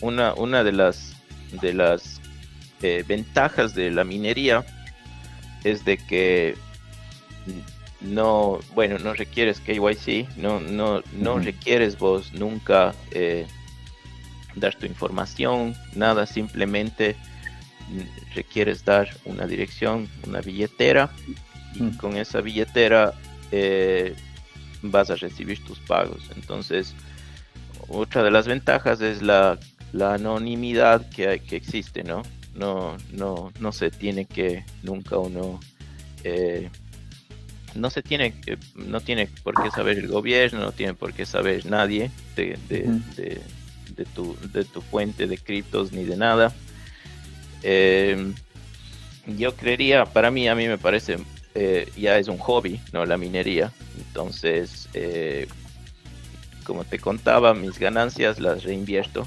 una, una de las, de las eh, ventajas de la minería es de que no, bueno, no requieres KYC, no, no, no requieres vos nunca eh, dar tu información, nada, simplemente requieres dar una dirección, una billetera, y con esa billetera eh, vas a recibir tus pagos. Entonces, otra de las ventajas es la, anonimidad que, que existe, ¿no? No, no, no se tiene que nunca uno eh, no se tiene no tiene por qué saber el gobierno, no tiene por qué saber nadie de, de, tu, de tu fuente de criptos ni de nada. Eh, yo creería, para mí, a mí me parece, eh, ya es un hobby, ¿no? La minería. Entonces, como te contaba, mis ganancias las reinvierto